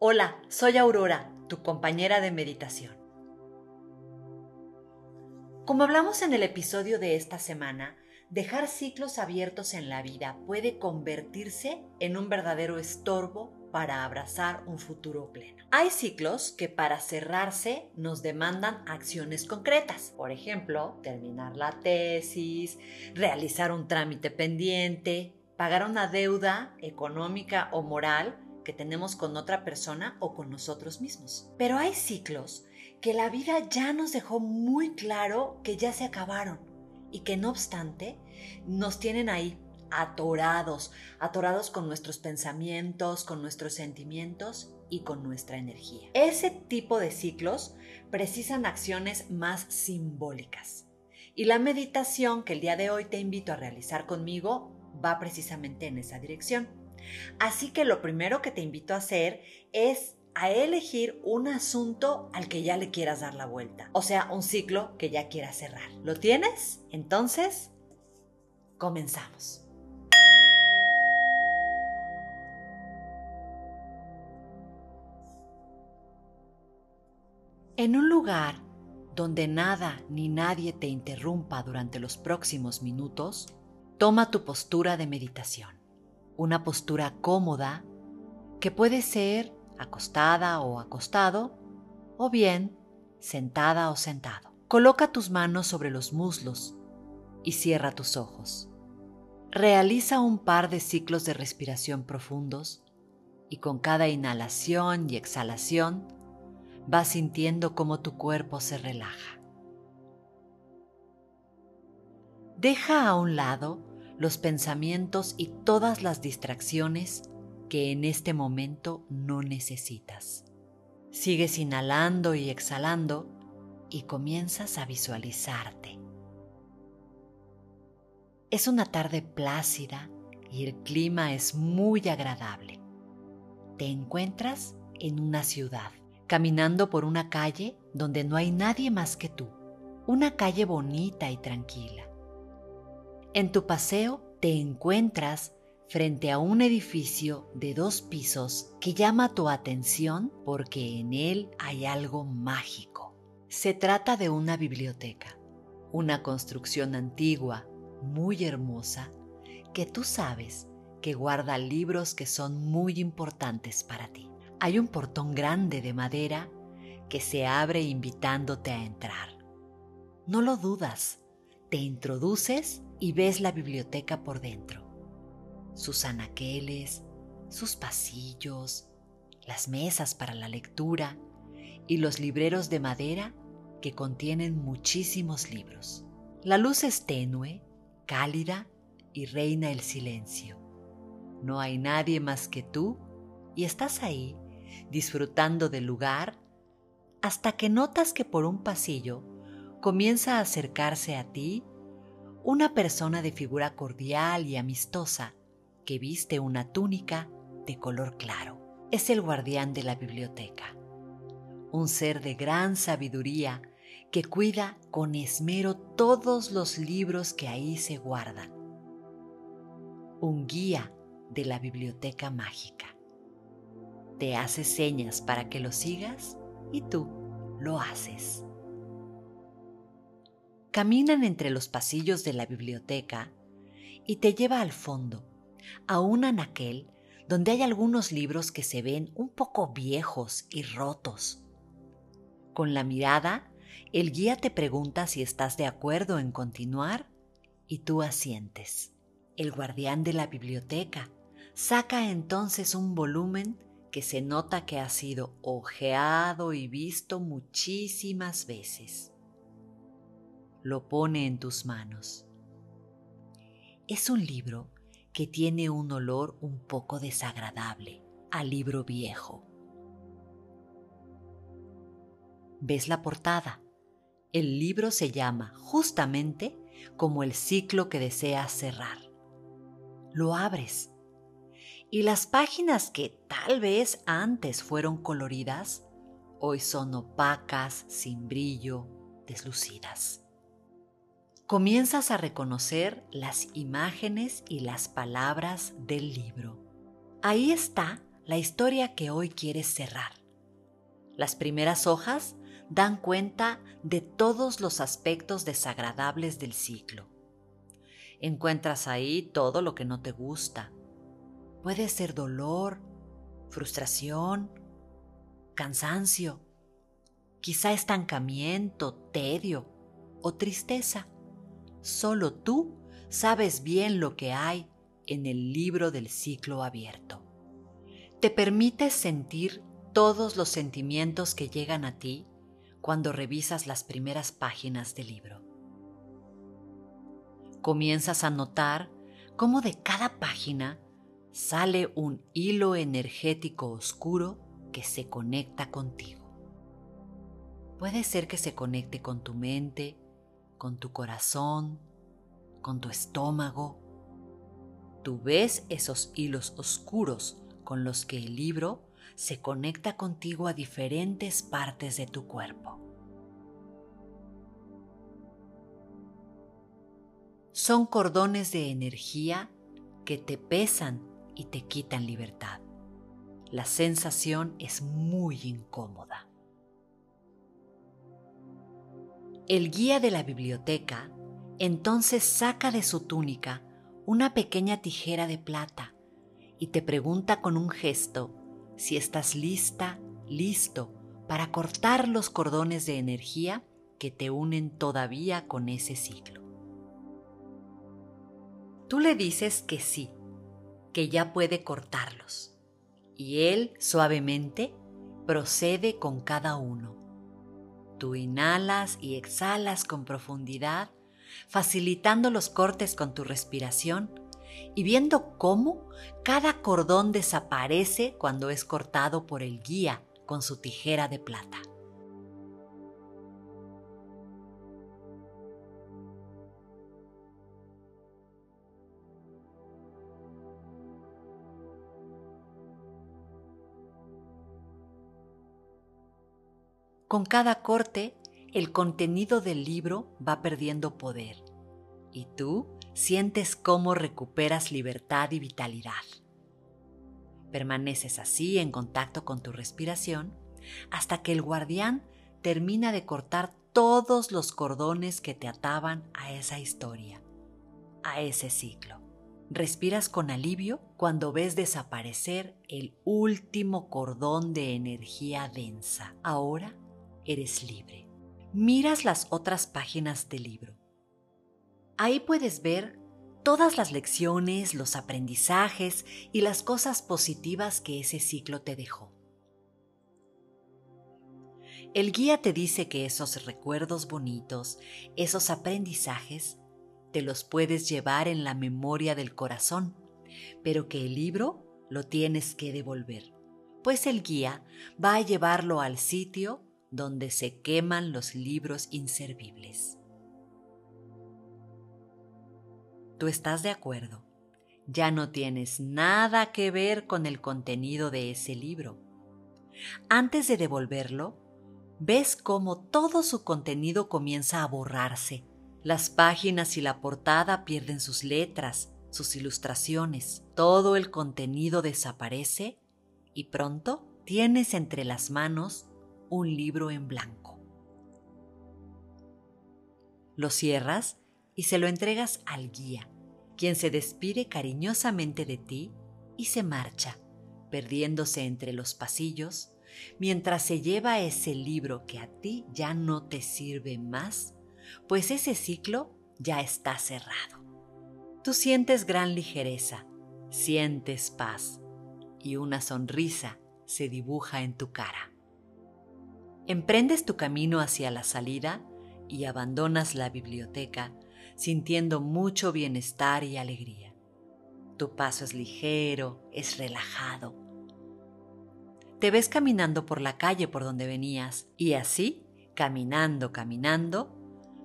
Hola, soy Aurora, tu compañera de meditación. Como hablamos en el episodio de esta semana, dejar ciclos abiertos en la vida puede convertirse en un verdadero estorbo para abrazar un futuro pleno. Hay ciclos que para cerrarse nos demandan acciones concretas, por ejemplo, terminar la tesis, realizar un trámite pendiente, pagar una deuda económica o moral tenemos con otra persona o con nosotros mismos. Pero hay ciclos que la vida ya nos dejó muy claro que ya se acabaron y que no obstante nos tienen ahí atorados, atorados con nuestros pensamientos, con nuestros sentimientos y con nuestra energía. Ese tipo de ciclos precisan acciones más simbólicas. Y la meditación que el día de hoy te invito a realizar conmigo va precisamente en esa dirección. Así que lo primero que te invito a hacer es a elegir un asunto al que ya le quieras dar la vuelta, o sea, un ciclo que ya quieras cerrar. ¿Lo tienes? Entonces, comenzamos. En un lugar donde nada ni nadie te interrumpa durante los próximos minutos, toma tu postura de meditación una postura cómoda que puede ser acostada o acostado o bien sentada o sentado. Coloca tus manos sobre los muslos y cierra tus ojos. Realiza un par de ciclos de respiración profundos y con cada inhalación y exhalación vas sintiendo cómo tu cuerpo se relaja. Deja a un lado los pensamientos y todas las distracciones que en este momento no necesitas. Sigues inhalando y exhalando y comienzas a visualizarte. Es una tarde plácida y el clima es muy agradable. Te encuentras en una ciudad, caminando por una calle donde no hay nadie más que tú, una calle bonita y tranquila. En tu paseo te encuentras frente a un edificio de dos pisos que llama tu atención porque en él hay algo mágico. Se trata de una biblioteca, una construcción antigua, muy hermosa, que tú sabes que guarda libros que son muy importantes para ti. Hay un portón grande de madera que se abre invitándote a entrar. No lo dudas, te introduces y ves la biblioteca por dentro. Sus anaqueles, sus pasillos, las mesas para la lectura y los libreros de madera que contienen muchísimos libros. La luz es tenue, cálida y reina el silencio. No hay nadie más que tú y estás ahí disfrutando del lugar hasta que notas que por un pasillo comienza a acercarse a ti una persona de figura cordial y amistosa que viste una túnica de color claro. Es el guardián de la biblioteca, un ser de gran sabiduría que cuida con esmero todos los libros que ahí se guardan. Un guía de la biblioteca mágica. Te hace señas para que lo sigas y tú lo haces. Caminan entre los pasillos de la biblioteca y te lleva al fondo, a un anaquel donde hay algunos libros que se ven un poco viejos y rotos. Con la mirada, el guía te pregunta si estás de acuerdo en continuar y tú asientes. El guardián de la biblioteca saca entonces un volumen que se nota que ha sido ojeado y visto muchísimas veces lo pone en tus manos. Es un libro que tiene un olor un poco desagradable a libro viejo. ¿Ves la portada? El libro se llama justamente como el ciclo que deseas cerrar. Lo abres y las páginas que tal vez antes fueron coloridas, hoy son opacas, sin brillo, deslucidas comienzas a reconocer las imágenes y las palabras del libro. Ahí está la historia que hoy quieres cerrar. Las primeras hojas dan cuenta de todos los aspectos desagradables del ciclo. Encuentras ahí todo lo que no te gusta. Puede ser dolor, frustración, cansancio, quizá estancamiento, tedio o tristeza. Solo tú sabes bien lo que hay en el libro del ciclo abierto. Te permites sentir todos los sentimientos que llegan a ti cuando revisas las primeras páginas del libro. Comienzas a notar cómo de cada página sale un hilo energético oscuro que se conecta contigo. Puede ser que se conecte con tu mente, con tu corazón, con tu estómago. Tú ves esos hilos oscuros con los que el libro se conecta contigo a diferentes partes de tu cuerpo. Son cordones de energía que te pesan y te quitan libertad. La sensación es muy incómoda. El guía de la biblioteca entonces saca de su túnica una pequeña tijera de plata y te pregunta con un gesto si estás lista, listo para cortar los cordones de energía que te unen todavía con ese ciclo. Tú le dices que sí, que ya puede cortarlos, y él suavemente procede con cada uno. Tú inhalas y exhalas con profundidad facilitando los cortes con tu respiración y viendo cómo cada cordón desaparece cuando es cortado por el guía con su tijera de plata. Con cada corte el contenido del libro va perdiendo poder y tú sientes cómo recuperas libertad y vitalidad. Permaneces así en contacto con tu respiración hasta que el guardián termina de cortar todos los cordones que te ataban a esa historia, a ese ciclo. Respiras con alivio cuando ves desaparecer el último cordón de energía densa. Ahora eres libre miras las otras páginas del libro. Ahí puedes ver todas las lecciones, los aprendizajes y las cosas positivas que ese ciclo te dejó. El guía te dice que esos recuerdos bonitos, esos aprendizajes, te los puedes llevar en la memoria del corazón, pero que el libro lo tienes que devolver, pues el guía va a llevarlo al sitio donde se queman los libros inservibles. Tú estás de acuerdo. Ya no tienes nada que ver con el contenido de ese libro. Antes de devolverlo, ves cómo todo su contenido comienza a borrarse. Las páginas y la portada pierden sus letras, sus ilustraciones. Todo el contenido desaparece y pronto tienes entre las manos un libro en blanco. Lo cierras y se lo entregas al guía, quien se despide cariñosamente de ti y se marcha, perdiéndose entre los pasillos, mientras se lleva ese libro que a ti ya no te sirve más, pues ese ciclo ya está cerrado. Tú sientes gran ligereza, sientes paz y una sonrisa se dibuja en tu cara. Emprendes tu camino hacia la salida y abandonas la biblioteca sintiendo mucho bienestar y alegría. Tu paso es ligero, es relajado. Te ves caminando por la calle por donde venías y así, caminando, caminando,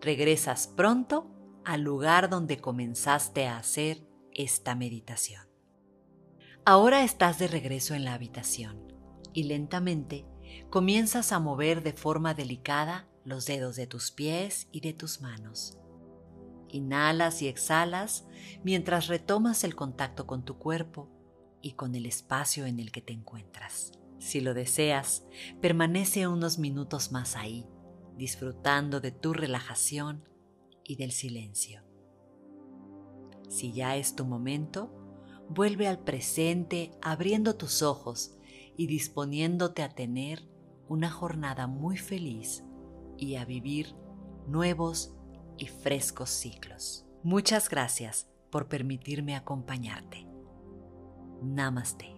regresas pronto al lugar donde comenzaste a hacer esta meditación. Ahora estás de regreso en la habitación y lentamente comienzas a mover de forma delicada los dedos de tus pies y de tus manos. Inhalas y exhalas mientras retomas el contacto con tu cuerpo, y con el espacio en el que te encuentras. Si lo deseas, permanece unos minutos más ahí, disfrutando de tu relajación y del silencio. Si ya es tu momento, vuelve al presente abriendo tus ojos y disponiéndote a tener una jornada muy feliz y a vivir nuevos y frescos ciclos. Muchas gracias por permitirme acompañarte. Namaste.